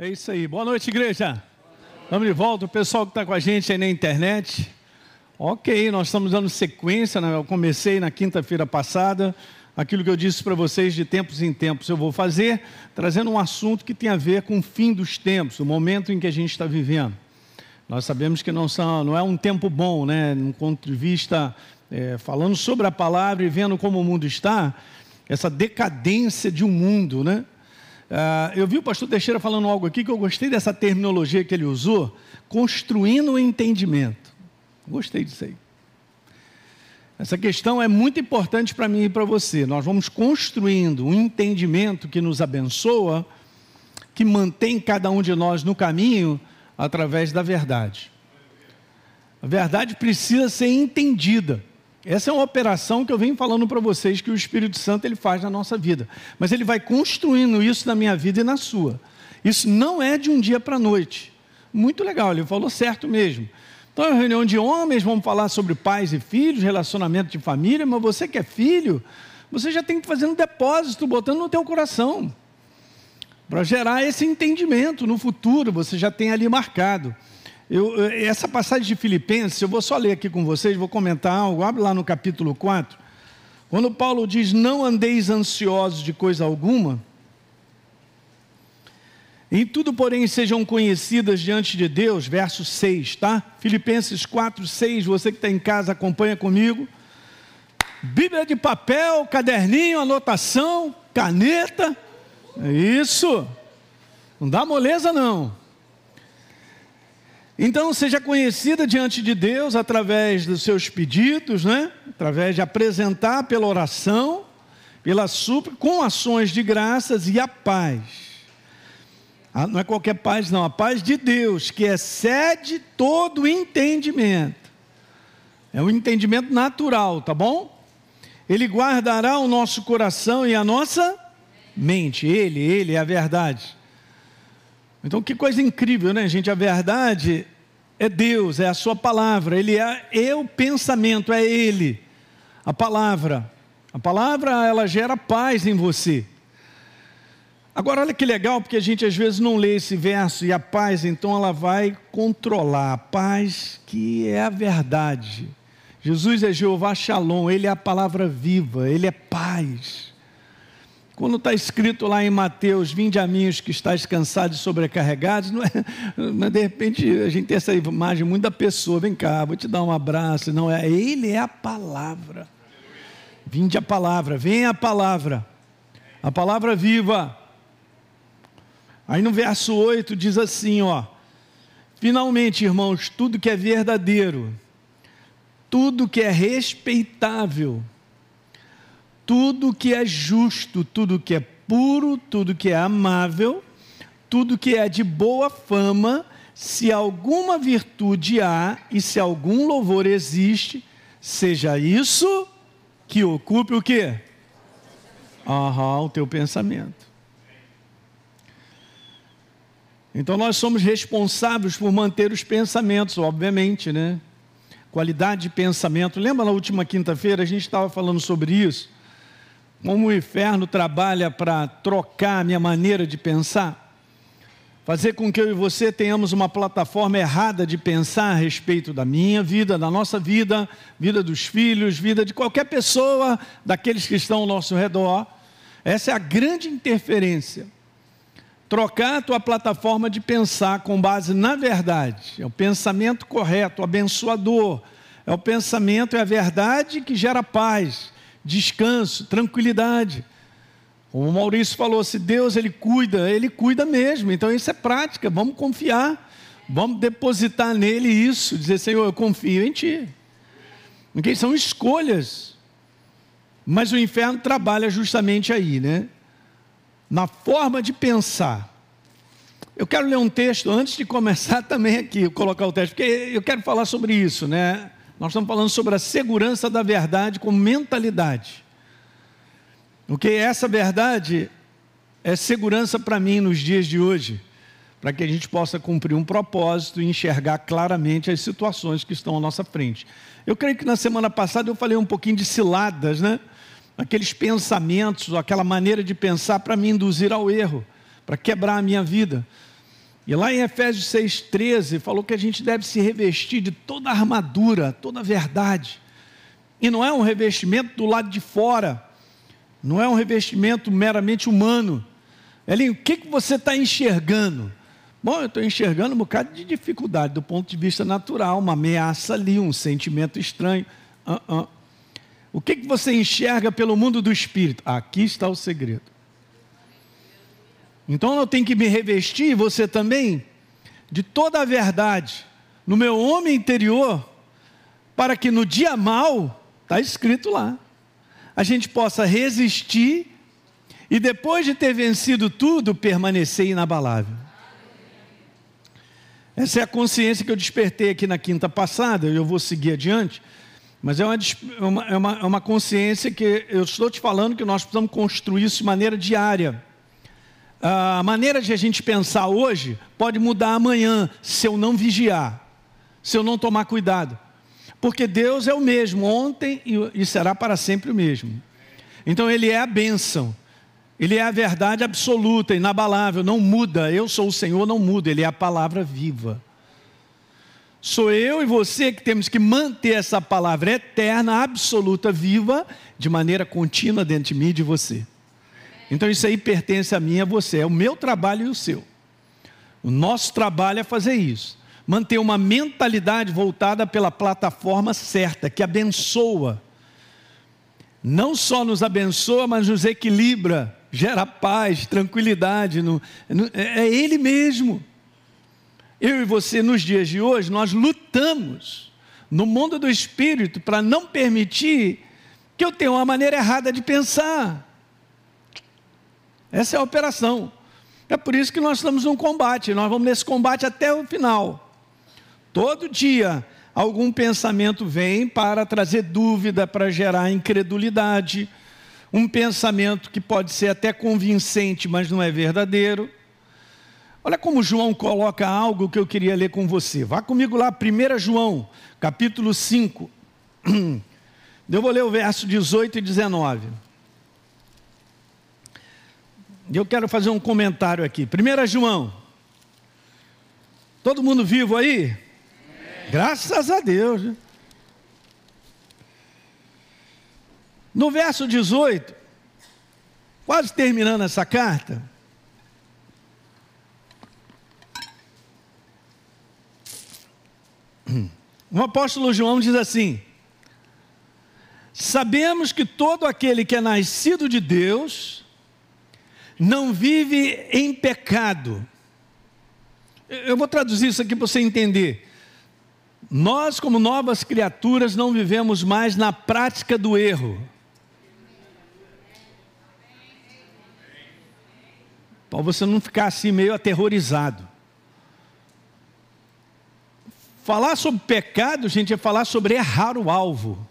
É isso aí. Boa noite, igreja. Vamos de volta. O pessoal que está com a gente aí na internet. Ok, nós estamos dando sequência. Né? Eu comecei na quinta-feira passada. Aquilo que eu disse para vocês de tempos em tempos eu vou fazer, trazendo um assunto que tem a ver com o fim dos tempos, o momento em que a gente está vivendo. Nós sabemos que não, são, não é um tempo bom, né? Um ponto de vista, é, falando sobre a palavra e vendo como o mundo está, essa decadência de um mundo, né? Uh, eu vi o pastor Teixeira falando algo aqui que eu gostei dessa terminologia que ele usou, construindo o entendimento. Gostei disso aí. Essa questão é muito importante para mim e para você. Nós vamos construindo um entendimento que nos abençoa, que mantém cada um de nós no caminho através da verdade. A verdade precisa ser entendida. Essa é uma operação que eu venho falando para vocês que o Espírito Santo ele faz na nossa vida. Mas ele vai construindo isso na minha vida e na sua. Isso não é de um dia para a noite. Muito legal, ele falou certo mesmo. Então é uma reunião de homens, vamos falar sobre pais e filhos, relacionamento de família, mas você que é filho, você já tem que fazer um depósito, botando no teu coração. Para gerar esse entendimento no futuro, você já tem ali marcado. Eu, essa passagem de Filipenses, eu vou só ler aqui com vocês, vou comentar algo. Abre lá no capítulo 4. Quando Paulo diz: Não andeis ansiosos de coisa alguma, em tudo, porém, sejam conhecidas diante de Deus, verso 6, tá? Filipenses 4, 6, você que está em casa, acompanha comigo. Bíblia de papel, caderninho, anotação, caneta. É isso. Não dá moleza, não. Então, seja conhecida diante de Deus através dos seus pedidos, né? através de apresentar pela oração, pela súplica, com ações de graças e a paz. Ah, não é qualquer paz, não, a paz de Deus, que excede todo entendimento. É um entendimento natural, tá bom? Ele guardará o nosso coração e a nossa mente. Ele, ele é a verdade. Então, que coisa incrível, né, gente? A verdade é Deus, é a Sua palavra, Ele é, é o pensamento, é Ele, a palavra. A palavra, ela gera paz em você. Agora, olha que legal, porque a gente às vezes não lê esse verso e a paz, então ela vai controlar. A paz que é a verdade. Jesus é Jeová Shalom, Ele é a palavra viva, Ele é paz. Quando está escrito lá em Mateus, vinde a mim os que estáis cansados e sobrecarregados, não é, de repente a gente tem essa imagem muito da pessoa, vem cá, vou te dar um abraço. Não, é Ele é a palavra. Vinde a palavra, vem a palavra, a palavra viva. Aí no verso 8 diz assim, ó. Finalmente, irmãos, tudo que é verdadeiro, tudo que é respeitável, tudo que é justo, tudo que é puro, tudo que é amável, tudo que é de boa fama, se alguma virtude há e se algum louvor existe, seja isso que ocupe o quê? Aham, o teu pensamento. Então nós somos responsáveis por manter os pensamentos, obviamente, né? Qualidade de pensamento. Lembra na última quinta-feira a gente estava falando sobre isso? Como o inferno trabalha para trocar a minha maneira de pensar, fazer com que eu e você tenhamos uma plataforma errada de pensar a respeito da minha vida, da nossa vida, vida dos filhos, vida de qualquer pessoa, daqueles que estão ao nosso redor. Essa é a grande interferência. Trocar a tua plataforma de pensar com base na verdade, é o pensamento correto, abençoador, é o pensamento, é a verdade que gera paz descanso, tranquilidade. O Maurício falou, se Deus ele cuida, ele cuida mesmo. Então isso é prática, vamos confiar. Vamos depositar nele isso, dizer, Senhor, eu confio em ti. Porque são escolhas. Mas o inferno trabalha justamente aí, né? Na forma de pensar. Eu quero ler um texto antes de começar também aqui, colocar o texto, porque eu quero falar sobre isso, né? Nós estamos falando sobre a segurança da verdade como mentalidade. Porque essa verdade é segurança para mim nos dias de hoje, para que a gente possa cumprir um propósito e enxergar claramente as situações que estão à nossa frente. Eu creio que na semana passada eu falei um pouquinho de ciladas, né? Aqueles pensamentos, aquela maneira de pensar para me induzir ao erro, para quebrar a minha vida. E lá em Efésios 6,13 falou que a gente deve se revestir de toda a armadura, toda a verdade. E não é um revestimento do lado de fora, não é um revestimento meramente humano. Elinho, o que, que você está enxergando? Bom, eu estou enxergando um bocado de dificuldade do ponto de vista natural, uma ameaça ali, um sentimento estranho. Uh -uh. O que, que você enxerga pelo mundo do espírito? Aqui está o segredo. Então eu tenho que me revestir, você também, de toda a verdade no meu homem interior, para que no dia mal, está escrito lá, a gente possa resistir e depois de ter vencido tudo, permanecer inabalável. Essa é a consciência que eu despertei aqui na quinta passada, eu vou seguir adiante, mas é uma, é uma, é uma consciência que eu estou te falando que nós precisamos construir isso de maneira diária a maneira de a gente pensar hoje pode mudar amanhã se eu não vigiar, se eu não tomar cuidado. Porque Deus é o mesmo ontem e será para sempre o mesmo. Então Ele é a bênção, Ele é a verdade absoluta, inabalável, não muda. Eu sou o Senhor, não muda, Ele é a palavra viva. Sou eu e você que temos que manter essa palavra eterna, absoluta, viva, de maneira contínua dentro de mim e de você. Então isso aí pertence a mim e a você, é o meu trabalho e o seu. O nosso trabalho é fazer isso. Manter uma mentalidade voltada pela plataforma certa, que abençoa. Não só nos abençoa, mas nos equilibra, gera paz, tranquilidade. No, no, é, é Ele mesmo. Eu e você, nos dias de hoje, nós lutamos no mundo do espírito para não permitir que eu tenha uma maneira errada de pensar. Essa é a operação. É por isso que nós estamos num combate, nós vamos nesse combate até o final. Todo dia algum pensamento vem para trazer dúvida, para gerar incredulidade, um pensamento que pode ser até convincente, mas não é verdadeiro. Olha como João coloca algo que eu queria ler com você. Vá comigo lá, 1 João, capítulo 5. Eu vou ler o verso 18 e 19. Eu quero fazer um comentário aqui. 1 João. Todo mundo vivo aí? Graças a Deus. No verso 18, quase terminando essa carta, o apóstolo João diz assim: Sabemos que todo aquele que é nascido de Deus, não vive em pecado. Eu vou traduzir isso aqui para você entender. Nós, como novas criaturas, não vivemos mais na prática do erro. Para você não ficar assim meio aterrorizado. Falar sobre pecado, gente, é falar sobre errar o alvo,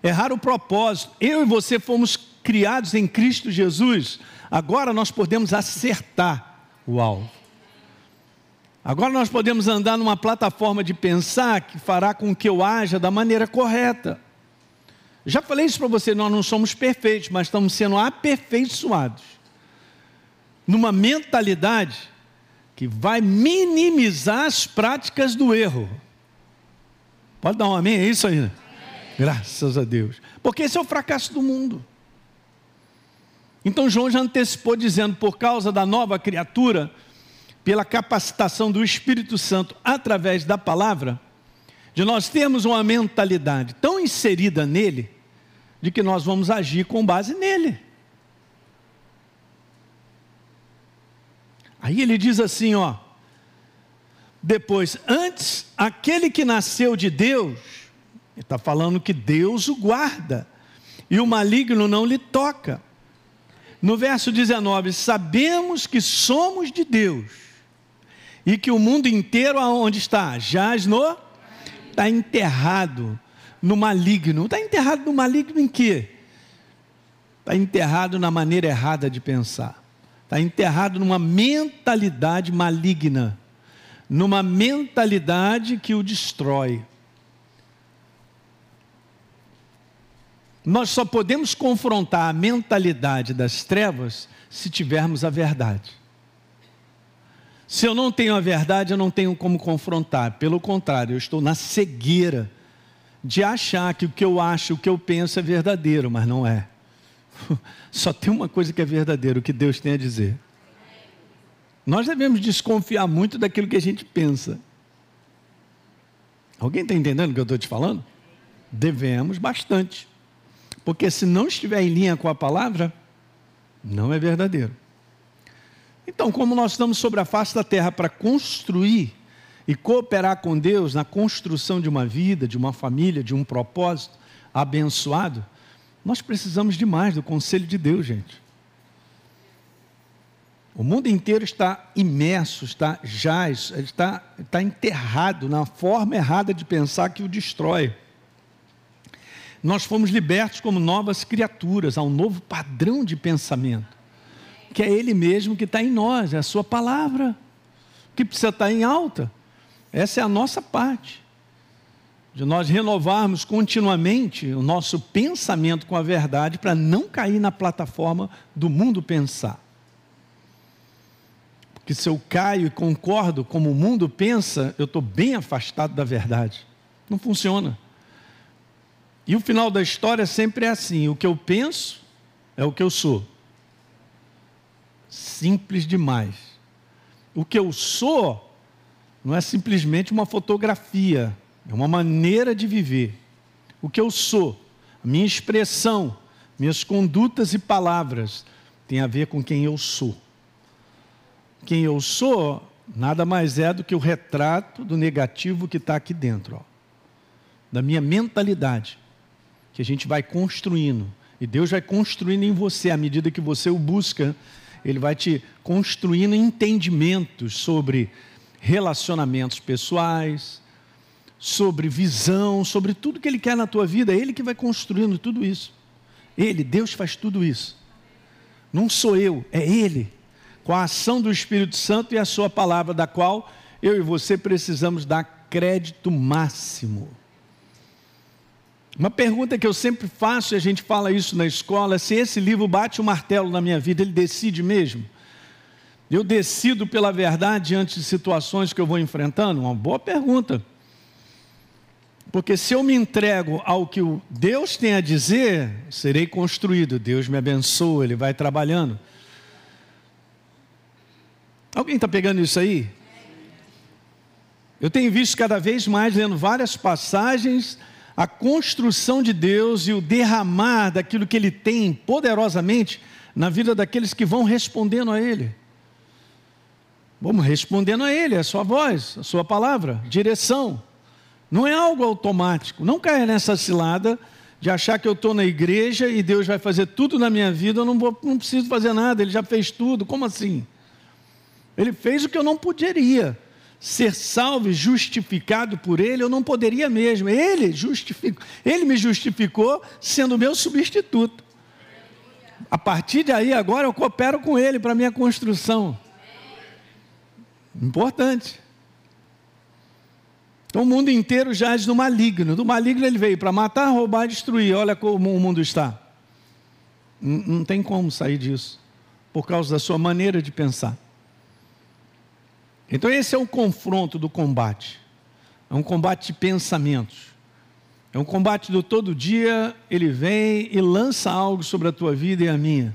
errar o propósito. Eu e você fomos criados em Cristo Jesus Agora nós podemos acertar o alvo. Agora nós podemos andar numa plataforma de pensar que fará com que eu haja da maneira correta. Já falei isso para você, nós não somos perfeitos, mas estamos sendo aperfeiçoados. Numa mentalidade que vai minimizar as práticas do erro. Pode dar um amém? É isso aí. Graças a Deus. Porque esse é o fracasso do mundo. Então João já antecipou dizendo: por causa da nova criatura, pela capacitação do Espírito Santo através da palavra, de nós termos uma mentalidade tão inserida nele, de que nós vamos agir com base nele. Aí ele diz assim, ó, depois, antes, aquele que nasceu de Deus, ele está falando que Deus o guarda, e o maligno não lhe toca. No verso 19, sabemos que somos de Deus e que o mundo inteiro aonde está? Jaz no está enterrado no maligno. Está enterrado no maligno em quê? Está enterrado na maneira errada de pensar. Está enterrado numa mentalidade maligna, numa mentalidade que o destrói. Nós só podemos confrontar a mentalidade das trevas se tivermos a verdade. Se eu não tenho a verdade, eu não tenho como confrontar. Pelo contrário, eu estou na cegueira de achar que o que eu acho, o que eu penso é verdadeiro, mas não é. Só tem uma coisa que é verdadeiro, o que Deus tem a dizer. Nós devemos desconfiar muito daquilo que a gente pensa. Alguém está entendendo o que eu estou te falando? Devemos bastante. Porque se não estiver em linha com a palavra, não é verdadeiro. Então, como nós estamos sobre a face da terra para construir e cooperar com Deus na construção de uma vida, de uma família, de um propósito abençoado, nós precisamos de mais do conselho de Deus, gente. O mundo inteiro está imerso, está jaz, está, está enterrado na forma errada de pensar que o destrói. Nós fomos libertos como novas criaturas, a um novo padrão de pensamento, que é Ele mesmo que está em nós, é a Sua palavra, que precisa estar em alta. Essa é a nossa parte, de nós renovarmos continuamente o nosso pensamento com a verdade para não cair na plataforma do mundo pensar que se eu caio e concordo como o mundo pensa, eu estou bem afastado da verdade. Não funciona. E o final da história sempre é assim: o que eu penso é o que eu sou. Simples demais. O que eu sou não é simplesmente uma fotografia, é uma maneira de viver. O que eu sou, a minha expressão, minhas condutas e palavras, tem a ver com quem eu sou quem eu sou nada mais é do que o retrato do negativo que está aqui dentro, ó, da minha mentalidade, que a gente vai construindo. E Deus vai construindo em você, à medida que você o busca, Ele vai te construindo entendimentos sobre relacionamentos pessoais, sobre visão, sobre tudo que Ele quer na tua vida. É Ele que vai construindo tudo isso. Ele, Deus faz tudo isso. Não sou eu, é Ele com a ação do Espírito Santo e a Sua palavra, da qual eu e você precisamos dar crédito máximo. Uma pergunta que eu sempre faço, e a gente fala isso na escola, é se esse livro bate o martelo na minha vida, ele decide mesmo? Eu decido pela verdade diante de situações que eu vou enfrentando? Uma boa pergunta. Porque se eu me entrego ao que Deus tem a dizer, serei construído. Deus me abençoa, Ele vai trabalhando. Alguém está pegando isso aí? Eu tenho visto cada vez mais, lendo várias passagens, a construção de Deus e o derramar daquilo que Ele tem poderosamente na vida daqueles que vão respondendo a Ele. Vamos respondendo a Ele, a Sua voz, a Sua palavra, direção. Não é algo automático. Não caia nessa cilada de achar que eu estou na igreja e Deus vai fazer tudo na minha vida, eu não, vou, não preciso fazer nada, Ele já fez tudo. Como assim? Ele fez o que eu não poderia. Ser salvo e justificado por Ele, eu não poderia mesmo. Ele, justificou, ele me justificou sendo meu substituto. A partir de aí, agora eu coopero com Ele para minha construção. Importante. Então o mundo inteiro jaz no maligno. Do maligno ele veio para matar, roubar e destruir. Olha como o mundo está. Não tem como sair disso. Por causa da sua maneira de pensar. Então, esse é o confronto do combate. É um combate de pensamentos. É um combate do todo dia, ele vem e lança algo sobre a tua vida e a minha.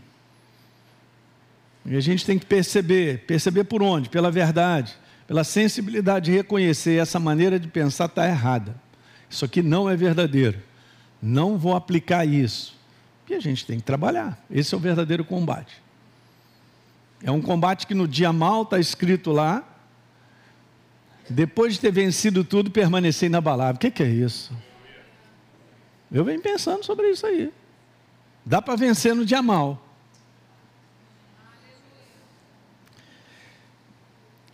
E a gente tem que perceber, perceber por onde? Pela verdade, pela sensibilidade de reconhecer essa maneira de pensar está errada. Isso aqui não é verdadeiro. Não vou aplicar isso. E a gente tem que trabalhar. Esse é o verdadeiro combate. É um combate que no dia mal está escrito lá, depois de ter vencido tudo, permanecer inabalável. O que, que é isso? Eu venho pensando sobre isso aí. Dá para vencer no dia mal.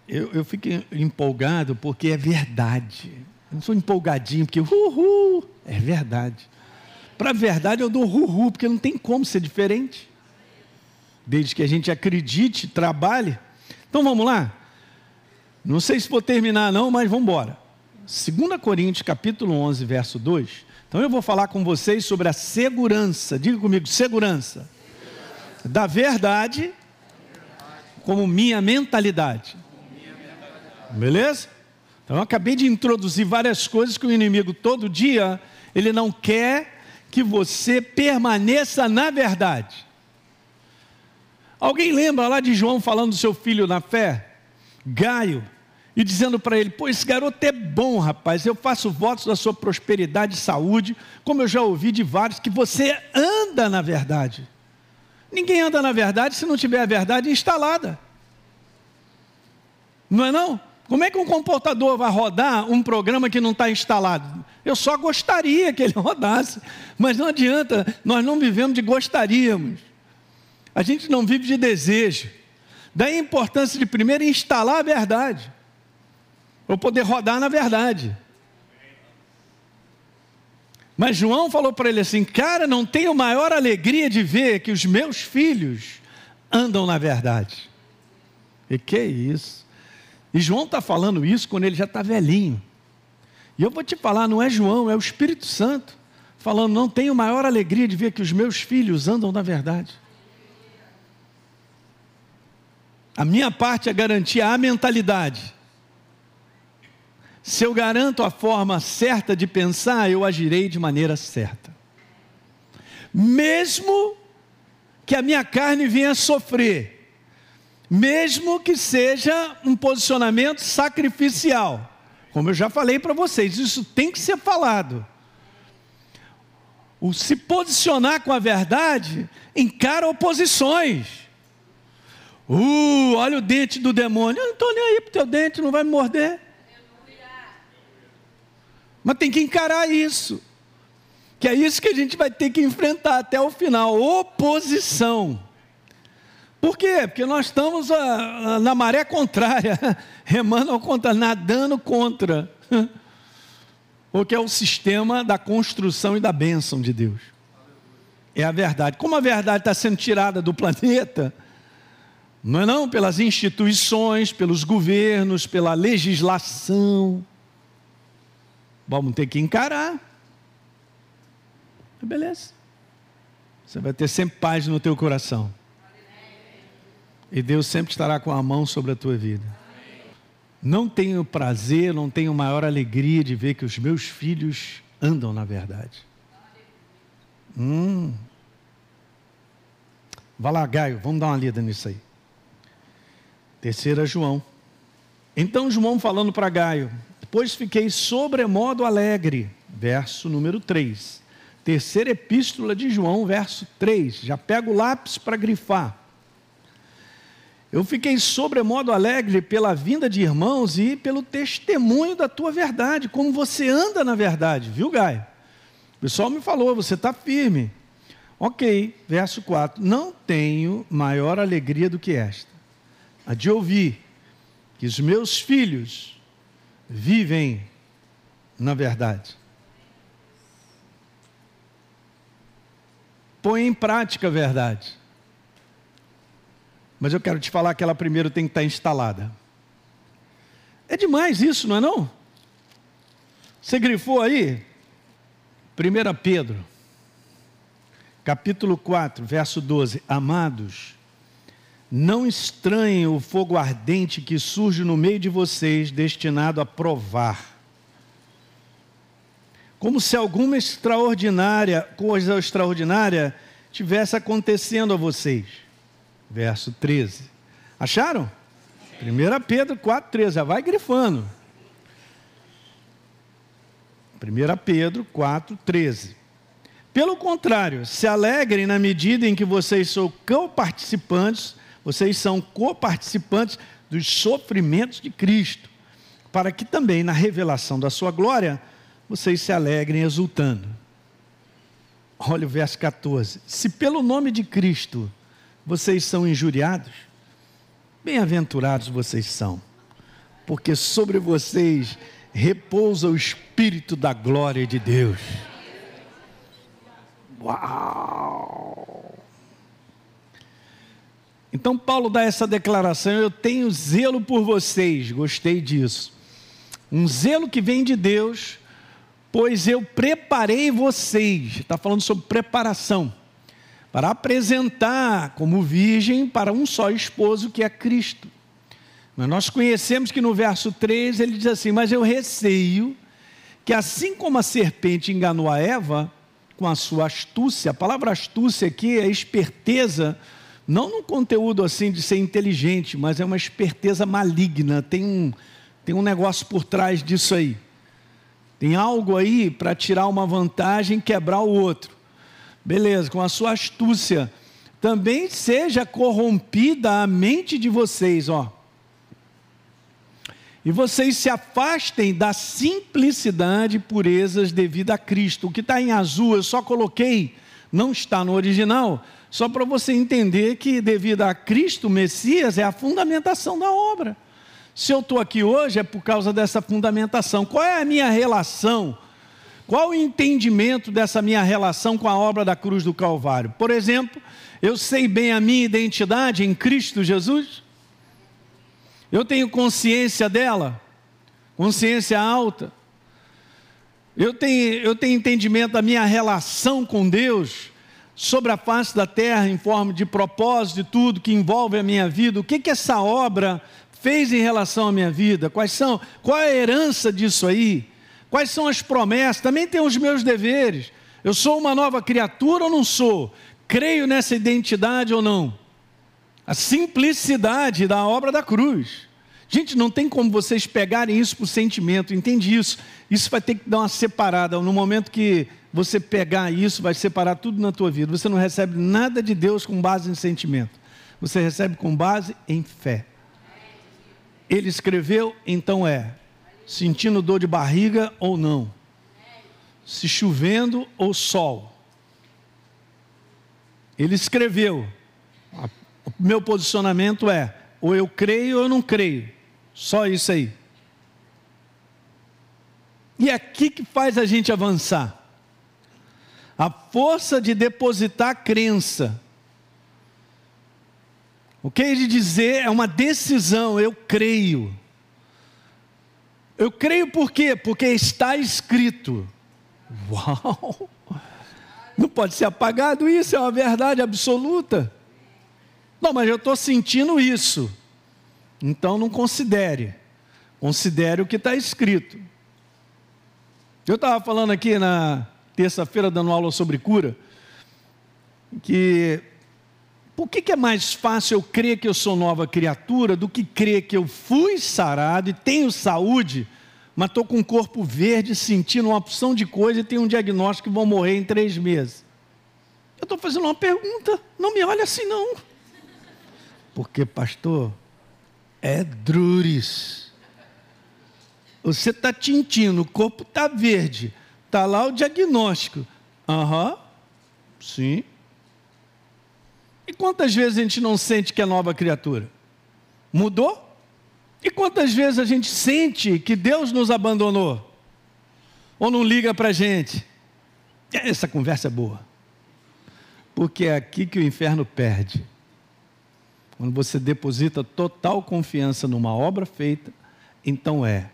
Eu, eu fico empolgado porque é verdade. Eu não sou empolgadinho porque uhul, é verdade. Para a verdade eu dou uhul, porque não tem como ser diferente. Desde que a gente acredite, trabalhe. Então vamos lá? Não sei se vou terminar não, mas vamos embora. 2 Coríntios capítulo 11, verso 2. Então eu vou falar com vocês sobre a segurança, diga comigo, segurança, da verdade como minha mentalidade. Beleza? Então eu acabei de introduzir várias coisas que o inimigo todo dia ele não quer que você permaneça na verdade. Alguém lembra lá de João falando do seu filho na fé? Gaio, e dizendo para ele: Pô, esse garoto é bom, rapaz. Eu faço votos da sua prosperidade e saúde, como eu já ouvi de vários, que você anda na verdade. Ninguém anda na verdade se não tiver a verdade instalada. Não é não? Como é que um computador vai rodar um programa que não está instalado? Eu só gostaria que ele rodasse, mas não adianta, nós não vivemos de gostaríamos. A gente não vive de desejo. Daí a importância de primeiro instalar a verdade, para poder rodar na verdade. Mas João falou para ele assim: Cara, não tenho maior alegria de ver que os meus filhos andam na verdade. E que é isso? E João está falando isso quando ele já está velhinho. E eu vou te falar, não é João, é o Espírito Santo, falando: Não tenho maior alegria de ver que os meus filhos andam na verdade. A minha parte é garantir a mentalidade. Se eu garanto a forma certa de pensar, eu agirei de maneira certa. Mesmo que a minha carne venha sofrer, mesmo que seja um posicionamento sacrificial, como eu já falei para vocês, isso tem que ser falado. O se posicionar com a verdade encara oposições. Uh, olha o dente do demônio. Eu não estou nem aí para o teu dente, não vai me morder. Mas tem que encarar isso. Que é isso que a gente vai ter que enfrentar até o final oposição. Por quê? Porque nós estamos a, ah, a, ah, na maré contrária, remando ao contra, nadando contra. O que é o sistema da construção e da bênção de Deus. É a verdade. Como a verdade está sendo tirada do planeta, não é não? Pelas instituições, pelos governos, pela legislação. Vamos ter que encarar. Beleza. Você vai ter sempre paz no teu coração. E Deus sempre estará com a mão sobre a tua vida. Não tenho prazer, não tenho maior alegria de ver que os meus filhos andam na verdade. Hum. Vai lá, Gaio, vamos dar uma lida nisso aí. Terceira João. Então João falando para Gaio, pois fiquei sobremodo alegre. Verso número 3. Terceira epístola de João, verso 3. Já pego o lápis para grifar. Eu fiquei sobremodo alegre pela vinda de irmãos e pelo testemunho da tua verdade, como você anda na verdade, viu, Gai? O pessoal me falou, você está firme. Ok, verso 4. Não tenho maior alegria do que esta, a de ouvir que os meus filhos vivem na verdade. Põe em prática a verdade. Mas eu quero te falar que ela primeiro tem que estar instalada. É demais isso, não é não? Você grifou aí? 1 Pedro, capítulo 4, verso 12. Amados, não estranhem o fogo ardente que surge no meio de vocês, destinado a provar. Como se alguma extraordinária, coisa extraordinária tivesse acontecendo a vocês. Verso 13. Acharam? 1 Pedro 4, 13. Já vai grifando. 1 Pedro 4, 13. Pelo contrário, se alegrem na medida em que vocês são co-participantes vocês são coparticipantes dos sofrimentos de Cristo, para que também na revelação da sua glória vocês se alegrem exultando. Olha o verso 14: Se pelo nome de Cristo vocês são injuriados, bem-aventurados vocês são, porque sobre vocês repousa o Espírito da glória de Deus. Uau! Então Paulo dá essa declaração: eu tenho zelo por vocês, gostei disso. Um zelo que vem de Deus, pois eu preparei vocês. Está falando sobre preparação para apresentar como virgem para um só esposo que é Cristo. Mas nós conhecemos que no verso 3 ele diz assim: Mas eu receio que assim como a serpente enganou a Eva com a sua astúcia, a palavra astúcia aqui é esperteza, não no conteúdo assim de ser inteligente, mas é uma esperteza maligna, tem um, tem um negócio por trás disso aí. Tem algo aí para tirar uma vantagem, quebrar o outro. Beleza, com a sua astúcia. Também seja corrompida a mente de vocês, ó e vocês se afastem da simplicidade e purezas devido a Cristo. O que está em azul eu só coloquei, não está no original, só para você entender que devido a Cristo, Messias é a fundamentação da obra. Se eu estou aqui hoje é por causa dessa fundamentação. Qual é a minha relação? Qual o entendimento dessa minha relação com a obra da cruz do Calvário? Por exemplo, eu sei bem a minha identidade em Cristo Jesus? Eu tenho consciência dela, consciência alta. Eu tenho, eu tenho entendimento da minha relação com Deus sobre a face da terra em forma de propósito de tudo que envolve a minha vida. O que que essa obra fez em relação à minha vida? Quais são? Qual é a herança disso aí? Quais são as promessas? Também tem os meus deveres. Eu sou uma nova criatura ou não sou? Creio nessa identidade ou não? A simplicidade da obra da cruz. Gente, não tem como vocês pegarem isso por sentimento, entende isso? Isso vai ter que dar uma separada. No momento que você pegar isso, vai separar tudo na tua vida. Você não recebe nada de Deus com base em sentimento. Você recebe com base em fé. Ele escreveu, então é. Sentindo dor de barriga ou não. Se chovendo ou sol. Ele escreveu. O meu posicionamento é: ou eu creio ou eu não creio. Só isso aí. E é aqui que faz a gente avançar. A força de depositar crença. O que ele dizer é uma decisão, eu creio. Eu creio por quê? Porque está escrito. Uau! Não pode ser apagado isso, é uma verdade absoluta. Não, mas eu estou sentindo isso. Então não considere. Considere o que está escrito. Eu estava falando aqui na terça-feira, dando aula sobre cura, que por que, que, é mais fácil eu crer que eu sou nova criatura do que crer que eu fui sarado e tenho saúde, mas estou com um corpo verde, sentindo uma opção de coisa e tenho um diagnóstico que vou morrer em três meses? Eu estou fazendo uma pergunta, não me olha assim não. Porque, pastor, é drures. Você está tintindo, o corpo está verde. Está lá o diagnóstico. Aham, uhum, sim. E quantas vezes a gente não sente que é nova criatura? Mudou? E quantas vezes a gente sente que Deus nos abandonou? Ou não liga para a gente? Essa conversa é boa. Porque é aqui que o inferno perde. Quando você deposita total confiança numa obra feita, então é.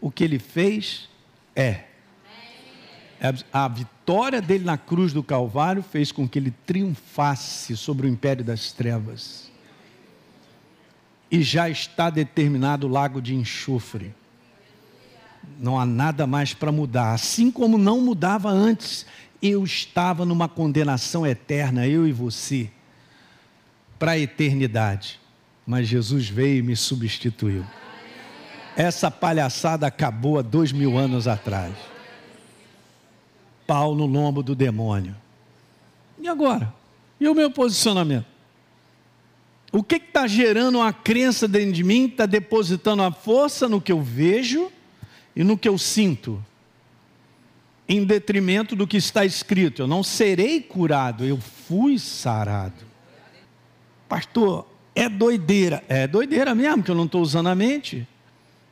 O que ele fez é. A vitória dele na cruz do Calvário fez com que ele triunfasse sobre o império das trevas. E já está determinado o lago de enxofre. Não há nada mais para mudar. Assim como não mudava antes, eu estava numa condenação eterna, eu e você para a eternidade. Mas Jesus veio e me substituiu. Essa palhaçada acabou há dois mil anos atrás. Pau no lombo do demônio. E agora? E o meu posicionamento? O que está gerando a crença dentro de mim? Está depositando a força no que eu vejo e no que eu sinto, em detrimento do que está escrito. Eu não serei curado, eu fui sarado. Pastor, é doideira. É doideira mesmo, que eu não estou usando a mente.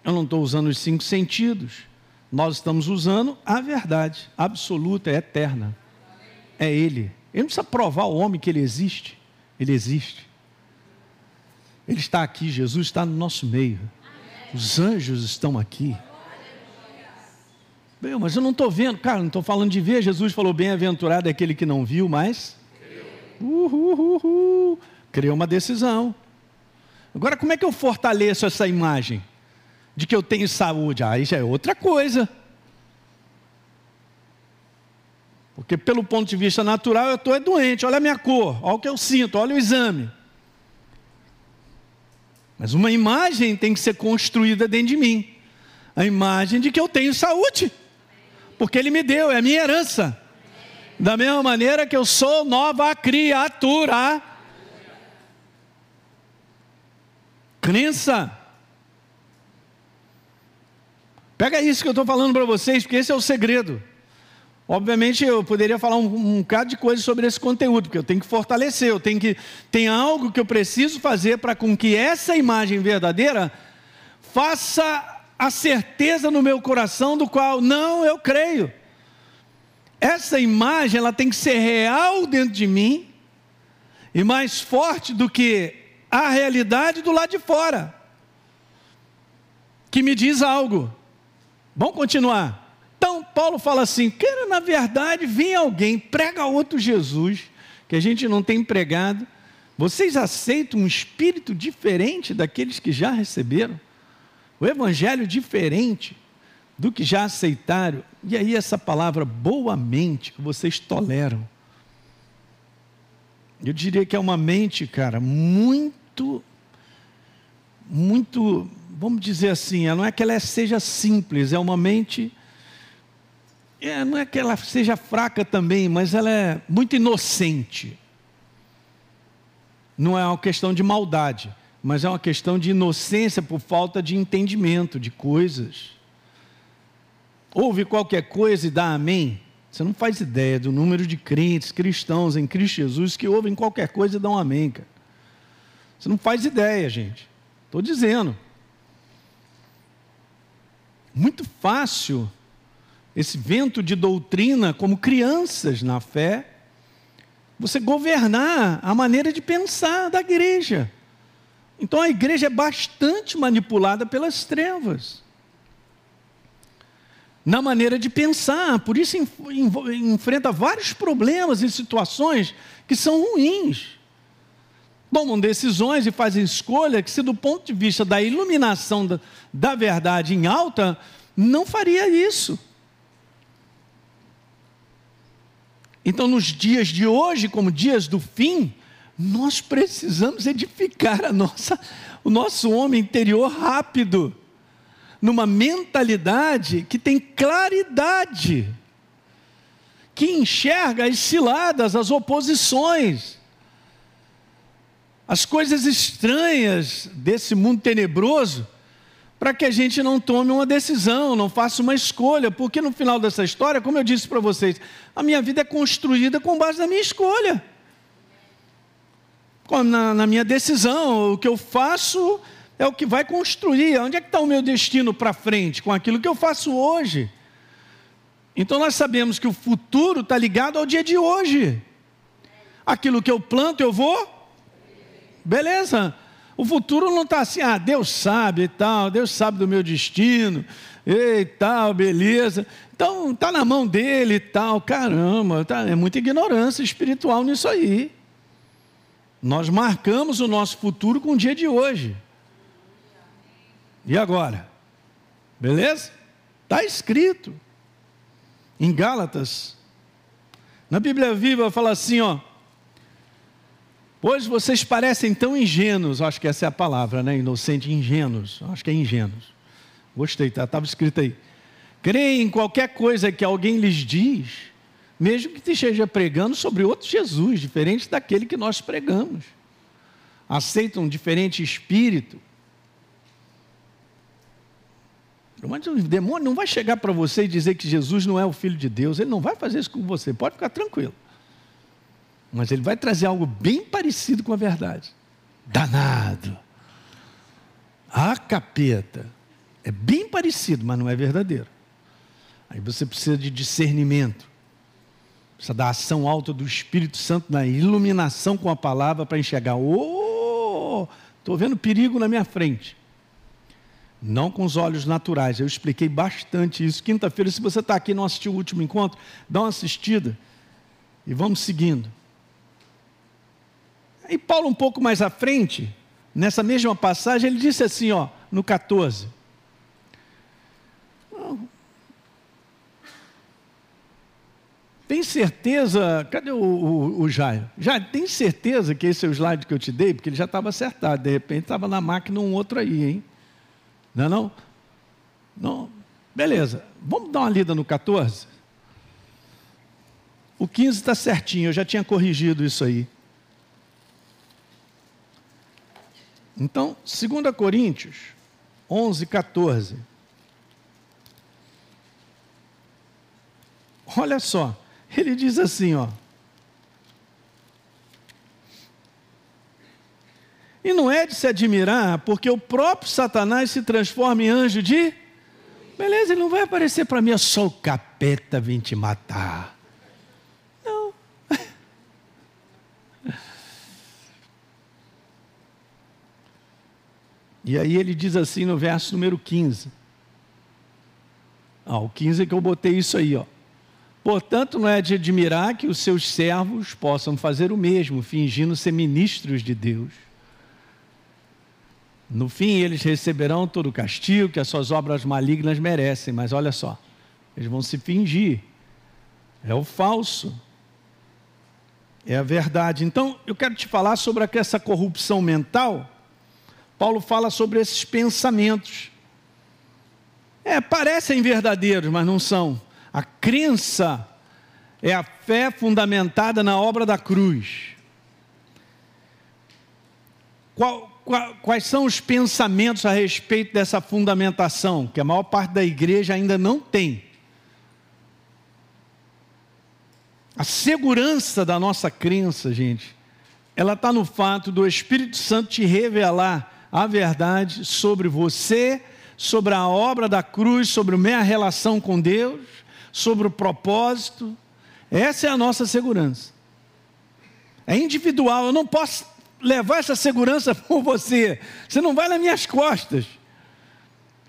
Eu não estou usando os cinco sentidos. Nós estamos usando a verdade absoluta, eterna. É Ele. Ele não precisa provar ao homem que Ele existe. Ele existe. Ele está aqui, Jesus está no nosso meio. Os anjos estão aqui. Bem, mas eu não estou vendo, cara, não estou falando de ver. Jesus falou: bem-aventurado é aquele que não viu, mas. Uhul, uhul. Criou uma decisão. Agora, como é que eu fortaleço essa imagem de que eu tenho saúde? Aí já é outra coisa. Porque, pelo ponto de vista natural, eu estou é doente. Olha a minha cor, olha o que eu sinto, olha o exame. Mas uma imagem tem que ser construída dentro de mim a imagem de que eu tenho saúde, porque Ele me deu, é a minha herança. Da mesma maneira que eu sou nova criatura. Crença. Pega isso que eu estou falando para vocês, porque esse é o segredo. Obviamente eu poderia falar um, um bocado de coisas sobre esse conteúdo, porque eu tenho que fortalecer, eu tenho que. Tem algo que eu preciso fazer para com que essa imagem verdadeira faça a certeza no meu coração do qual não eu creio. Essa imagem ela tem que ser real dentro de mim e mais forte do que a realidade do lado de fora, que me diz algo. Vamos continuar. Então, Paulo fala assim: quero na verdade vir alguém, prega outro Jesus, que a gente não tem pregado. Vocês aceitam um espírito diferente daqueles que já receberam? O evangelho diferente do que já aceitaram. E aí, essa palavra boamente que vocês toleram. Eu diria que é uma mente, cara, muito, muito, vamos dizer assim, não é que ela seja simples, é uma mente, é, não é que ela seja fraca também, mas ela é muito inocente. Não é uma questão de maldade mas é uma questão de inocência por falta de entendimento de coisas. Ouve qualquer coisa e dá amém. Você não faz ideia do número de crentes, cristãos em Cristo Jesus que ouvem qualquer coisa e dão amém, cara. Você não faz ideia, gente. Estou dizendo. Muito fácil esse vento de doutrina, como crianças na fé, você governar a maneira de pensar da igreja. Então a igreja é bastante manipulada pelas trevas. Na maneira de pensar, por isso enfrenta vários problemas e situações que são ruins. Tomam decisões e fazem escolha que, se do ponto de vista da iluminação da, da verdade em alta, não faria isso. Então, nos dias de hoje, como dias do fim, nós precisamos edificar a nossa, o nosso homem interior rápido, numa mentalidade que tem claridade, que enxerga as ciladas, as oposições, as coisas estranhas desse mundo tenebroso, para que a gente não tome uma decisão, não faça uma escolha, porque no final dessa história, como eu disse para vocês, a minha vida é construída com base na minha escolha na, na minha decisão, o que eu faço é o que vai construir. Onde é que está o meu destino para frente com aquilo que eu faço hoje? Então nós sabemos que o futuro está ligado ao dia de hoje. Aquilo que eu planto, eu vou. Beleza. O futuro não está assim, ah, Deus sabe e tal, Deus sabe do meu destino, e tal, beleza. Então está na mão dele e tal, caramba, tá, é muita ignorância espiritual nisso aí. Nós marcamos o nosso futuro com o dia de hoje. E agora? Beleza? Está escrito. Em Gálatas. Na Bíblia Viva fala assim, ó. Pois vocês parecem tão ingênuos, acho que essa é a palavra, né? Inocente, ingênuos. Acho que é ingênuos. Gostei, tá? Estava escrito aí. Creem em qualquer coisa que alguém lhes diz mesmo que esteja pregando sobre outro Jesus, diferente daquele que nós pregamos. Aceita um diferente espírito. O demônio não vai chegar para você e dizer que Jesus não é o Filho de Deus. Ele não vai fazer isso com você, pode ficar tranquilo. Mas ele vai trazer algo bem parecido com a verdade. Danado. A capeta. É bem parecido, mas não é verdadeiro. Aí você precisa de discernimento. Precisa da ação alta do Espírito Santo na iluminação com a palavra para enxergar. Oh, estou vendo perigo na minha frente. Não com os olhos naturais. Eu expliquei bastante isso. Quinta-feira, se você está aqui e não assistiu o último encontro, dá uma assistida. E vamos seguindo. E Paulo, um pouco mais à frente, nessa mesma passagem, ele disse assim, ó, no 14. Tem certeza, cadê o, o, o Jairo? Já tem certeza que esse é o slide que eu te dei? Porque ele já estava acertado, de repente estava na máquina um outro aí, hein? Não é não? Não. Beleza, vamos dar uma lida no 14? O 15 está certinho, eu já tinha corrigido isso aí. Então, 2 Coríntios 11, 14. Olha só, ele diz assim, ó. E não é de se admirar, porque o próprio Satanás se transforma em anjo de. Beleza, ele não vai aparecer para mim, eu sou o capeta, vim te matar. Não. E aí ele diz assim no verso número 15. Ah, o 15 é que eu botei isso aí, ó. Portanto, não é de admirar que os seus servos possam fazer o mesmo, fingindo ser ministros de Deus. No fim, eles receberão todo o castigo que as suas obras malignas merecem, mas olha só, eles vão se fingir. É o falso. É a verdade. Então, eu quero te falar sobre essa corrupção mental. Paulo fala sobre esses pensamentos. É, parecem verdadeiros, mas não são. A crença é a fé fundamentada na obra da cruz. Qual, qual, quais são os pensamentos a respeito dessa fundamentação que a maior parte da igreja ainda não tem? A segurança da nossa crença, gente, ela está no fato do Espírito Santo te revelar a verdade sobre você, sobre a obra da cruz, sobre a minha relação com Deus sobre o propósito. Essa é a nossa segurança. É individual, eu não posso levar essa segurança por você. Você não vai nas minhas costas.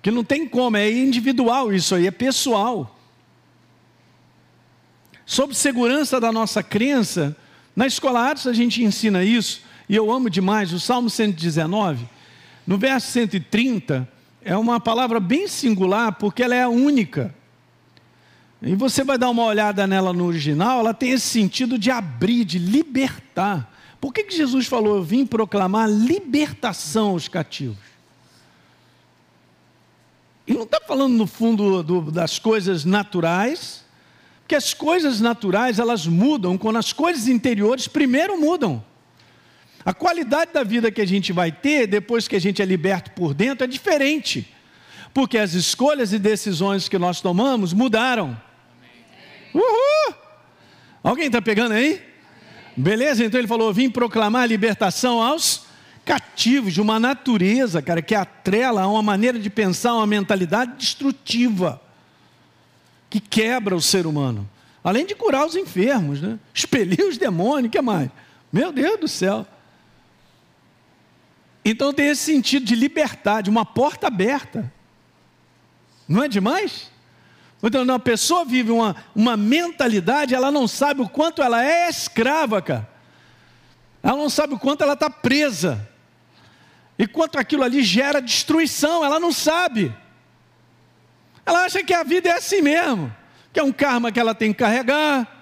Que não tem como, é individual isso aí, é pessoal. Sobre segurança da nossa crença, na escola Atos a gente ensina isso, e eu amo demais o Salmo 119, no verso 130, é uma palavra bem singular, porque ela é a única. E você vai dar uma olhada nela no original, ela tem esse sentido de abrir, de libertar. Por que, que Jesus falou, eu vim proclamar libertação aos cativos? E não está falando no fundo do, das coisas naturais, porque as coisas naturais elas mudam quando as coisas interiores primeiro mudam. A qualidade da vida que a gente vai ter depois que a gente é liberto por dentro é diferente, porque as escolhas e decisões que nós tomamos mudaram. Uhul! Alguém está pegando aí? Beleza? Então ele falou: vim proclamar a libertação aos cativos de uma natureza, cara, que atrela a uma maneira de pensar, uma mentalidade destrutiva, que quebra o ser humano. Além de curar os enfermos, né? expelir os demônios, que mais? Meu Deus do céu. Então tem esse sentido de liberdade, uma porta aberta. Não é demais? Então, uma pessoa vive uma, uma mentalidade, ela não sabe o quanto ela é escrava, cara. Ela não sabe o quanto ela está presa. E quanto aquilo ali gera destruição, ela não sabe. Ela acha que a vida é assim mesmo, que é um karma que ela tem que carregar.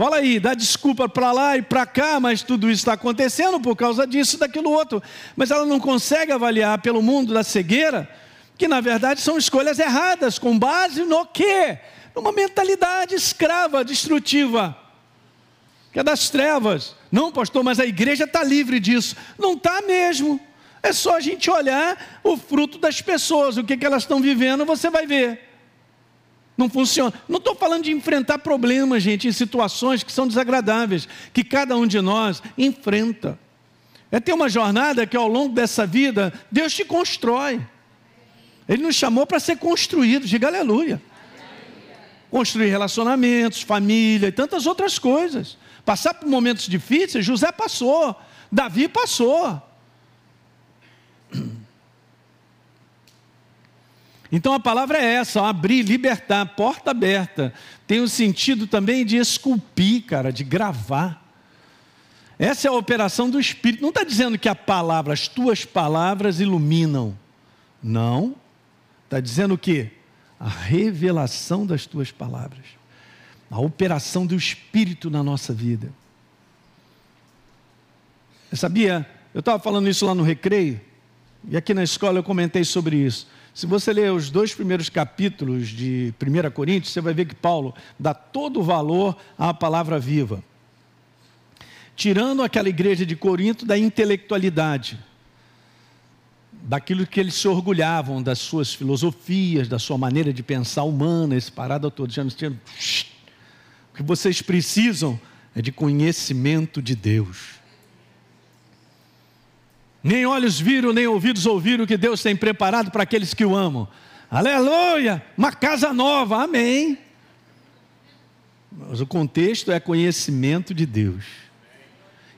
Fala aí, dá desculpa para lá e para cá, mas tudo isso está acontecendo por causa disso, daquilo outro. Mas ela não consegue avaliar pelo mundo da cegueira que na verdade são escolhas erradas, com base no quê? Numa mentalidade escrava, destrutiva, que é das trevas. Não, pastor, mas a igreja está livre disso. Não está mesmo. É só a gente olhar o fruto das pessoas, o que, que elas estão vivendo, você vai ver. Não funciona. Não estou falando de enfrentar problemas, gente, em situações que são desagradáveis, que cada um de nós enfrenta. É ter uma jornada que ao longo dessa vida Deus te constrói. Ele nos chamou para ser construídos, diga aleluia. Construir relacionamentos, família e tantas outras coisas. Passar por momentos difíceis, José passou, Davi passou. Então a palavra é essa, abrir, libertar, porta aberta. Tem o sentido também de esculpir, cara, de gravar. Essa é a operação do Espírito. Não está dizendo que a palavra, as tuas palavras iluminam. Não. Está dizendo o quê? A revelação das tuas palavras. A operação do Espírito na nossa vida. Eu sabia? Eu estava falando isso lá no recreio. E aqui na escola eu comentei sobre isso. Se você ler os dois primeiros capítulos de 1 Coríntios, você vai ver que Paulo dá todo o valor à palavra viva. Tirando aquela igreja de Corinto da intelectualidade, daquilo que eles se orgulhavam, das suas filosofias, da sua maneira de pensar humana, esse parada todo. Já o que vocês precisam é de conhecimento de Deus. Nem olhos viram, nem ouvidos ouviram o que Deus tem preparado para aqueles que o amam. Aleluia! Uma casa nova, amém. Mas o contexto é conhecimento de Deus.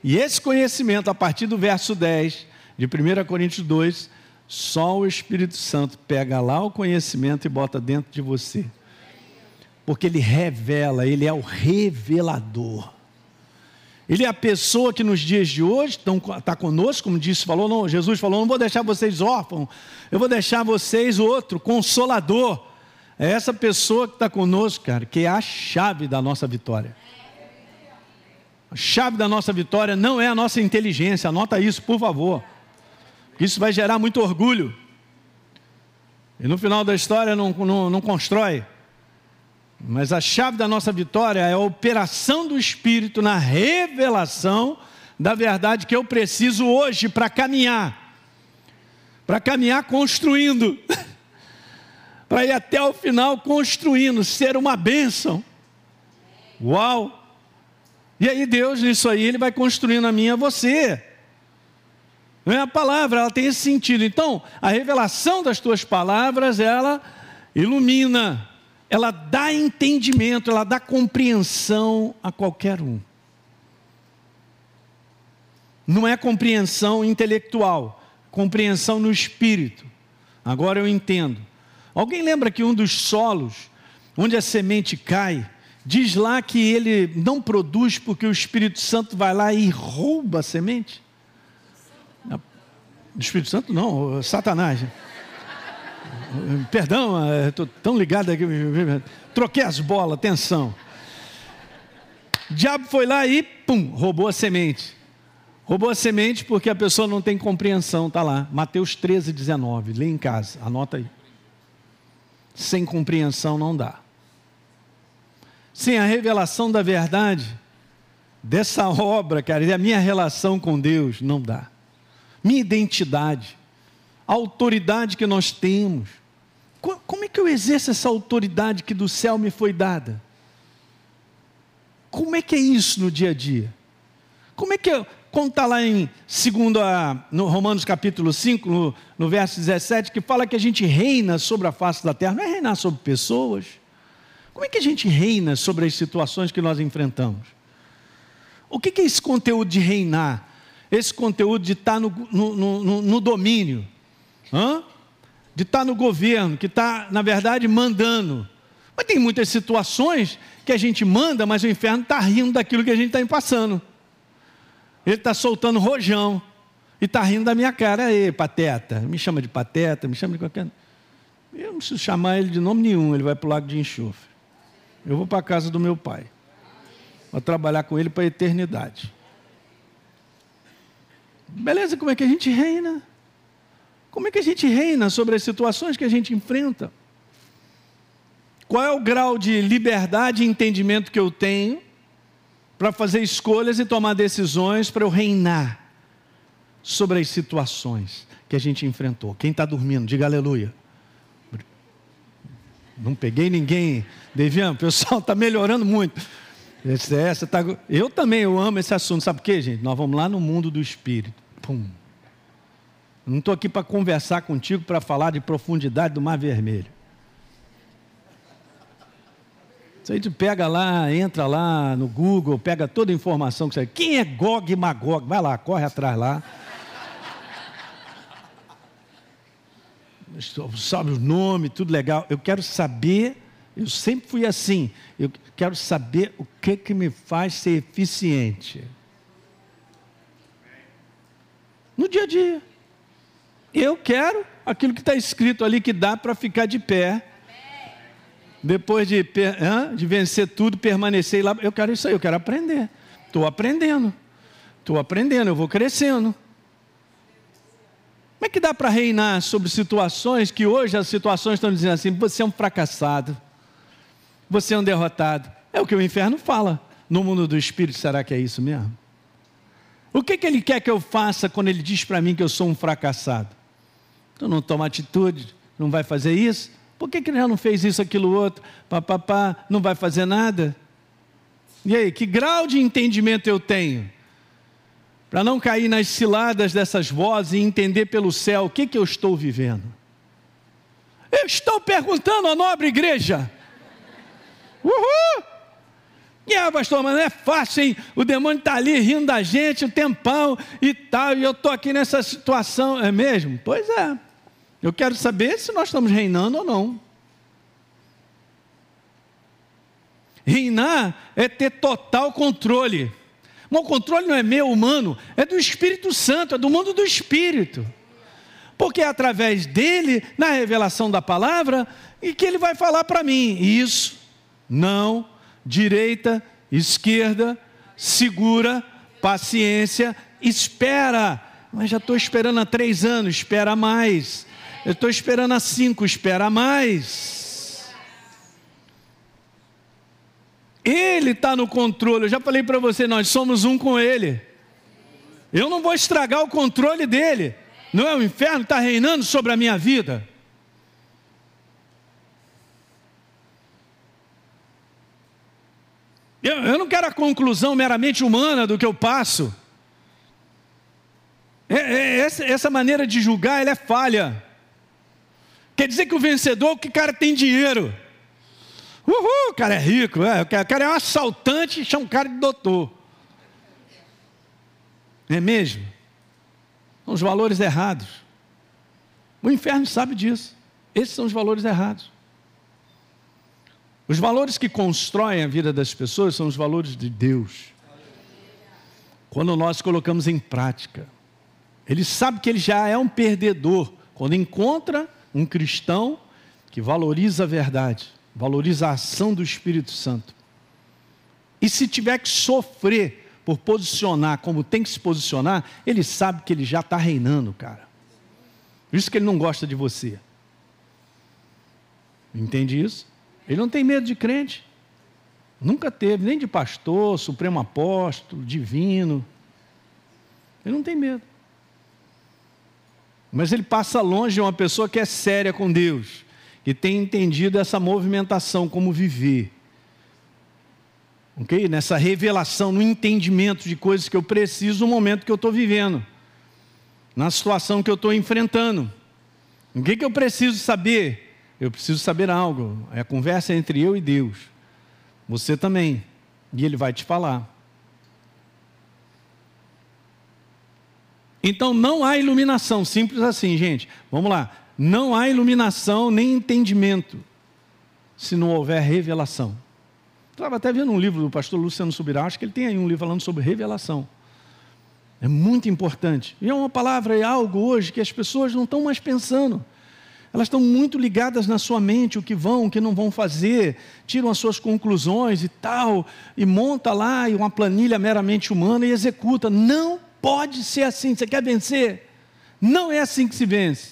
E esse conhecimento, a partir do verso 10 de 1 Coríntios 2, só o Espírito Santo pega lá o conhecimento e bota dentro de você. Porque ele revela, ele é o revelador. Ele é a pessoa que nos dias de hoje está conosco, como disse, falou, não, Jesus falou, não vou deixar vocês órfãos, eu vou deixar vocês outro, consolador. É essa pessoa que está conosco, cara, que é a chave da nossa vitória. A chave da nossa vitória não é a nossa inteligência, anota isso, por favor. Isso vai gerar muito orgulho. E no final da história não, não, não constrói. Mas a chave da nossa vitória é a operação do Espírito na revelação da verdade que eu preciso hoje para caminhar. Para caminhar construindo. para ir até o final construindo, ser uma bênção. Uau! E aí Deus, nisso aí, Ele vai construindo a mim e a você. Não é a palavra, ela tem esse sentido. Então, a revelação das tuas palavras, ela ilumina ela dá entendimento, ela dá compreensão a qualquer um. Não é compreensão intelectual, compreensão no espírito. Agora eu entendo. Alguém lembra que um dos solos onde a semente cai, diz lá que ele não produz porque o Espírito Santo vai lá e rouba a semente? O Espírito Santo não, Satanás. Perdão, estou tão ligado aqui. Troquei as bolas, atenção. O diabo foi lá e, pum, roubou a semente. Roubou a semente porque a pessoa não tem compreensão, está lá. Mateus 13, 19. Lê em casa, anota aí. Sem compreensão não dá. Sem a revelação da verdade, dessa obra, cara, e a minha relação com Deus, não dá. Minha identidade, a autoridade que nós temos como é que eu exerço essa autoridade que do céu me foi dada? Como é que é isso no dia a dia? Como é que eu, quando está lá em segundo a, no Romanos capítulo 5, no, no verso 17, que fala que a gente reina sobre a face da terra, não é reinar sobre pessoas. Como é que a gente reina sobre as situações que nós enfrentamos? O que é esse conteúdo de reinar? Esse conteúdo de estar tá no, no, no, no domínio? Hã? De estar no governo, que está, na verdade, mandando. Mas tem muitas situações que a gente manda, mas o inferno está rindo daquilo que a gente está passando. Ele está soltando rojão e está rindo da minha cara. Aí, pateta, me chama de pateta, me chama de qualquer. Eu não preciso chamar ele de nome nenhum, ele vai para o lago de enxofre. Eu vou para a casa do meu pai. Vou trabalhar com ele para a eternidade. Beleza, como é que a gente reina? Como é que a gente reina sobre as situações que a gente enfrenta? Qual é o grau de liberdade e entendimento que eu tenho para fazer escolhas e tomar decisões para eu reinar sobre as situações que a gente enfrentou? Quem está dormindo, diga aleluia. Não peguei ninguém, Devian, o pessoal está melhorando muito. Essa, tá... Eu também eu amo esse assunto, sabe por quê, gente? Nós vamos lá no mundo do espírito. Pum. Não estou aqui para conversar contigo para falar de profundidade do Mar Vermelho. Isso aí pega lá, entra lá no Google, pega toda a informação que você. Quem é Gog e Magog? Vai lá, corre atrás lá. Sabe o nome, tudo legal. Eu quero saber, eu sempre fui assim, eu quero saber o que, que me faz ser eficiente. dia a dia. Eu quero aquilo que está escrito ali que dá para ficar de pé. Depois de, de vencer tudo, permanecer lá. Eu quero isso aí, eu quero aprender. Estou aprendendo. Estou aprendendo, eu vou crescendo. Como é que dá para reinar sobre situações que hoje as situações estão dizendo assim: você é um fracassado, você é um derrotado? É o que o inferno fala. No mundo do espírito, será que é isso mesmo? O que, que ele quer que eu faça quando ele diz para mim que eu sou um fracassado? Tu não toma atitude, não vai fazer isso? Por que, que ele já não fez isso, aquilo, outro? Papapá, não vai fazer nada? E aí, que grau de entendimento eu tenho? Para não cair nas ciladas dessas vozes e entender pelo céu o que, que eu estou vivendo. Eu estou perguntando à nobre igreja. Uhul! E ah, pastor, mas não é fácil, hein? O demônio está ali rindo da gente o um tempão e tal, e eu estou aqui nessa situação, é mesmo? Pois é. Eu quero saber se nós estamos reinando ou não. Reinar é ter total controle. Mas o controle não é meu, humano, é do Espírito Santo, é do mundo do Espírito. Porque é através dele, na revelação da palavra, e que ele vai falar para mim: isso, não, direita, esquerda, segura, paciência, espera. Mas já estou esperando há três anos, espera mais. Eu estou esperando há cinco, espera mais. Ele está no controle. Eu já falei para você, nós somos um com Ele. Eu não vou estragar o controle dele. Não é o inferno que está reinando sobre a minha vida. Eu, eu não quero a conclusão meramente humana do que eu passo. É, é, essa, essa, maneira de julgar ela é falha. Quer dizer que o vencedor, que cara tem dinheiro. Uhul, o cara é rico, é, o cara é um assaltante e chama um cara de doutor. É mesmo? São os valores errados. O inferno sabe disso. Esses são os valores errados. Os valores que constroem a vida das pessoas são os valores de Deus. Quando nós colocamos em prática, ele sabe que ele já é um perdedor quando encontra um cristão que valoriza a verdade, valoriza a ação do Espírito Santo. E se tiver que sofrer por posicionar como tem que se posicionar, ele sabe que ele já está reinando, cara. Por isso que ele não gosta de você. Entende isso? Ele não tem medo de crente. Nunca teve, nem de pastor, supremo apóstolo, divino. Ele não tem medo. Mas ele passa longe de uma pessoa que é séria com Deus, que tem entendido essa movimentação, como viver. Ok? Nessa revelação, no entendimento de coisas que eu preciso no momento que eu estou vivendo, na situação que eu estou enfrentando. O que, que eu preciso saber? Eu preciso saber algo. É a conversa entre eu e Deus. Você também. E Ele vai te falar. Então não há iluminação, simples assim, gente. Vamos lá. Não há iluminação nem entendimento se não houver revelação. Estava até vendo um livro do pastor Luciano Subirá, acho que ele tem aí um livro falando sobre revelação. É muito importante. E é uma palavra, é algo hoje que as pessoas não estão mais pensando. Elas estão muito ligadas na sua mente, o que vão, o que não vão fazer, tiram as suas conclusões e tal, e monta lá uma planilha meramente humana e executa. Não pode ser assim. Você quer vencer? Não é assim que se vence.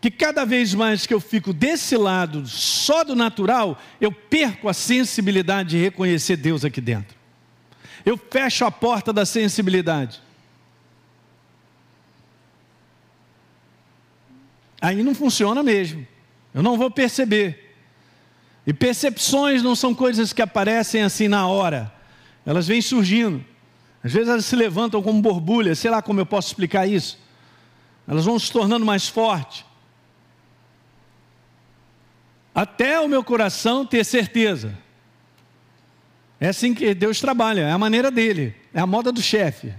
Que cada vez mais que eu fico desse lado, só do natural, eu perco a sensibilidade de reconhecer Deus aqui dentro. Eu fecho a porta da sensibilidade. Aí não funciona mesmo. Eu não vou perceber. E percepções não são coisas que aparecem assim na hora, elas vêm surgindo. Às vezes elas se levantam como borbulhas, sei lá como eu posso explicar isso. Elas vão se tornando mais fortes. Até o meu coração ter certeza. É assim que Deus trabalha, é a maneira dele, é a moda do chefe.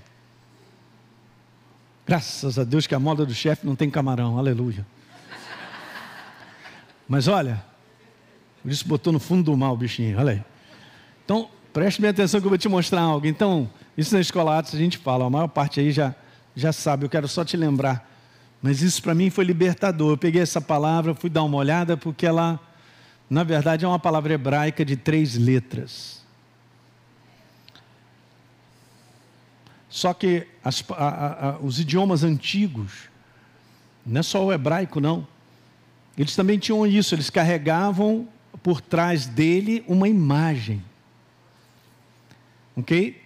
Graças a Deus que a moda do chefe não tem camarão, aleluia. Mas olha, por isso botou no fundo do mar o bichinho, olha aí. Então, preste bem atenção que eu vou te mostrar algo. Então, Isso na escola Atos a gente fala, a maior parte aí já, já sabe, eu quero só te lembrar. Mas isso para mim foi libertador. Eu peguei essa palavra, fui dar uma olhada, porque ela, na verdade, é uma palavra hebraica de três letras. Só que as, a, a, os idiomas antigos, não é só o hebraico, não. Eles também tinham isso, eles carregavam por trás dele uma imagem. Ok?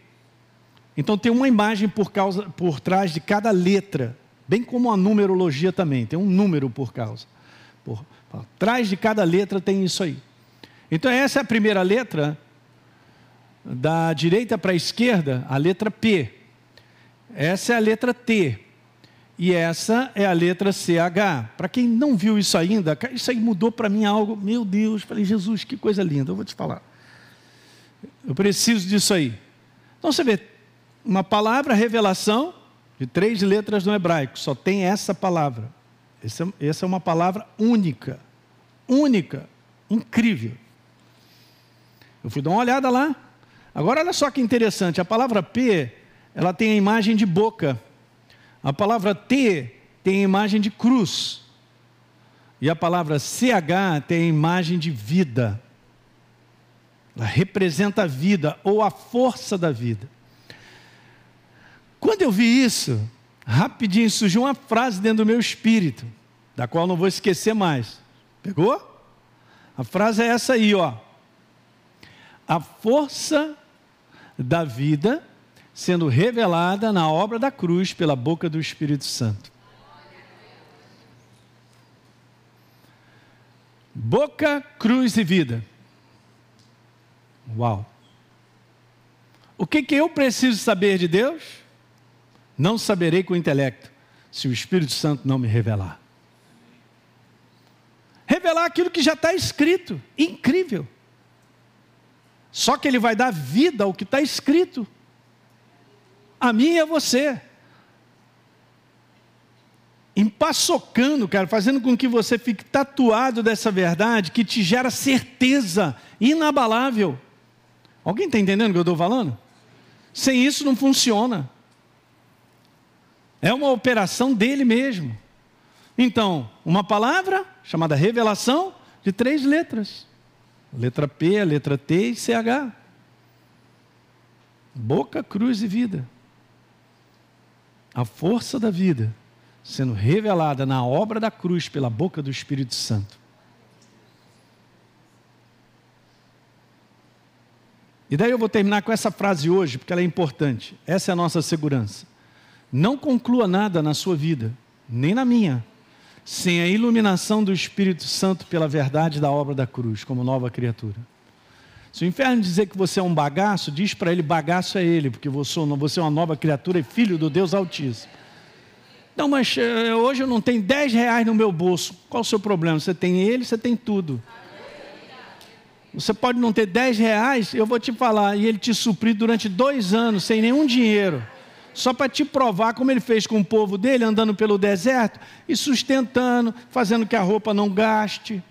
Então tem uma imagem por, causa, por trás de cada letra, bem como a numerologia também, tem um número por causa. Por, por trás de cada letra tem isso aí. Então essa é a primeira letra, da direita para a esquerda, a letra P. Essa é a letra T. E essa é a letra CH. Para quem não viu isso ainda, isso aí mudou para mim algo. Meu Deus, falei, Jesus, que coisa linda, eu vou te falar. Eu preciso disso aí. Então você vê, uma palavra revelação de três letras no hebraico, só tem essa palavra. Essa, essa é uma palavra única, única, incrível. Eu fui dar uma olhada lá. Agora olha só que interessante, a palavra P, ela tem a imagem de boca. A palavra T tem a imagem de cruz. E a palavra CH tem a imagem de vida. Ela representa a vida ou a força da vida. Quando eu vi isso, rapidinho surgiu uma frase dentro do meu espírito, da qual não vou esquecer mais. Pegou? A frase é essa aí, ó. A força da vida sendo revelada na obra da cruz pela boca do Espírito Santo. Boca, cruz e vida. Uau! O que, que eu preciso saber de Deus? Não saberei com o intelecto, se o Espírito Santo não me revelar. Revelar aquilo que já está escrito. Incrível. Só que ele vai dar vida ao que está escrito. A mim e a você. Empaçocando, cara, fazendo com que você fique tatuado dessa verdade que te gera certeza inabalável. Alguém está entendendo o que eu estou falando? Sem isso não funciona. É uma operação dele mesmo. Então, uma palavra chamada revelação de três letras: letra P, letra T e CH. Boca, cruz e vida. A força da vida sendo revelada na obra da cruz pela boca do Espírito Santo. E daí eu vou terminar com essa frase hoje, porque ela é importante. Essa é a nossa segurança. Não conclua nada na sua vida, nem na minha, sem a iluminação do Espírito Santo pela verdade da obra da cruz, como nova criatura. Se o inferno dizer que você é um bagaço, diz para ele: bagaço é ele, porque você é uma nova criatura e filho do Deus Altíssimo. Não, mas eh, hoje eu não tenho 10 reais no meu bolso. Qual o seu problema? Você tem ele, você tem tudo. Você pode não ter 10 reais, eu vou te falar, e ele te suprir durante dois anos, sem nenhum dinheiro. Só para te provar como ele fez com o povo dele, andando pelo deserto e sustentando, fazendo que a roupa não gaste.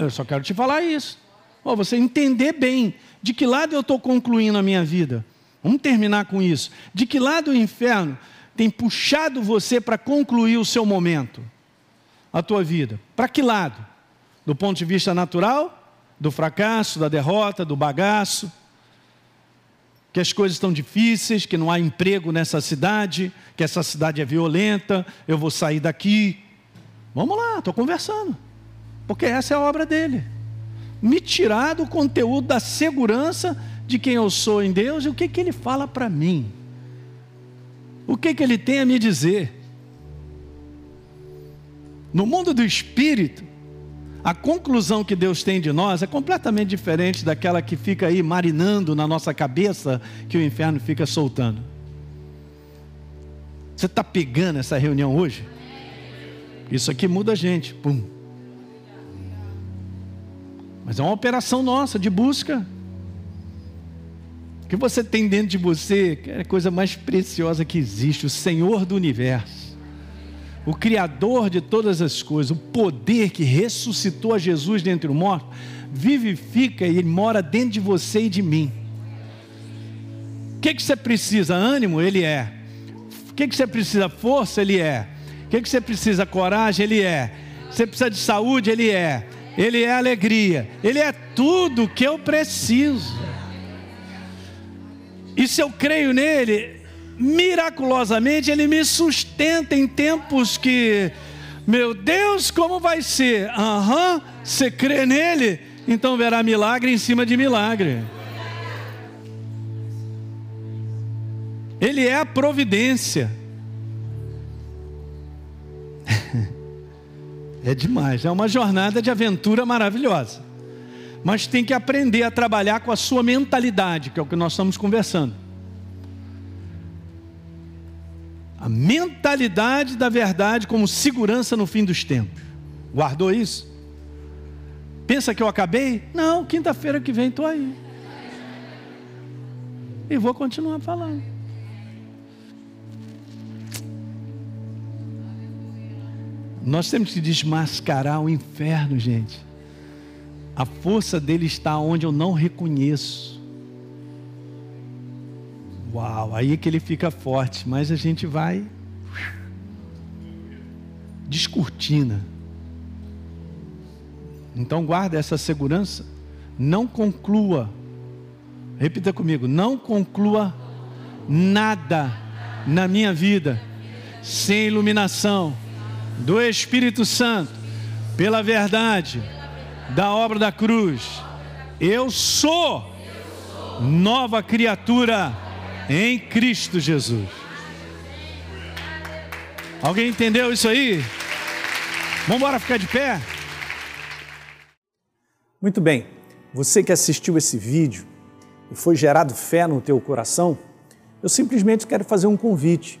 Eu só quero te falar isso. Oh, você entender bem de que lado eu estou concluindo a minha vida. Vamos terminar com isso. De que lado o inferno tem puxado você para concluir o seu momento, a tua vida? Para que lado? do ponto de vista natural, do fracasso, da derrota, do bagaço, que as coisas estão difíceis, que não há emprego nessa cidade, que essa cidade é violenta, eu vou sair daqui. Vamos lá, estou conversando, porque essa é a obra dele. Me tirar do conteúdo da segurança de quem eu sou em Deus e o que, que ele fala para mim. O que, que ele tem a me dizer. No mundo do espírito, a conclusão que Deus tem de nós é completamente diferente daquela que fica aí marinando na nossa cabeça, que o inferno fica soltando. Você está pegando essa reunião hoje? Isso aqui muda a gente. Pum. Mas é uma operação nossa de busca. O que você tem dentro de você é a coisa mais preciosa que existe, o Senhor do universo o Criador de todas as coisas, o poder que ressuscitou a Jesus dentre os mortos, vivifica e mora dentro de você e de mim. que, que você precisa? Ânimo? Ele é. O que, que você precisa? Força? Ele é. O que, que você precisa? Coragem? Ele é. Você precisa de saúde? Ele é. Ele é alegria. Ele é tudo que eu preciso. E se eu creio nele, miraculosamente ele me sustenta em tempos que, meu Deus, como vai ser? Aham, uhum, você crê nele, então verá milagre em cima de milagre. Ele é a providência. É demais, é uma jornada de aventura maravilhosa. Mas tem que aprender a trabalhar com a sua mentalidade, que é o que nós estamos conversando. A mentalidade da verdade como segurança no fim dos tempos. Guardou isso? Pensa que eu acabei? Não, quinta-feira que vem estou aí. E vou continuar falando. Nós temos que desmascarar o inferno, gente. A força dele está onde eu não reconheço. Uau, aí é que ele fica forte, mas a gente vai descortina. Então guarda essa segurança, não conclua. Repita comigo, não conclua nada na minha vida sem iluminação do Espírito Santo, pela verdade da obra da cruz. Eu sou nova criatura em Cristo Jesus. Alguém entendeu isso aí? Vamos embora ficar de pé? Muito bem. Você que assistiu esse vídeo e foi gerado fé no teu coração, eu simplesmente quero fazer um convite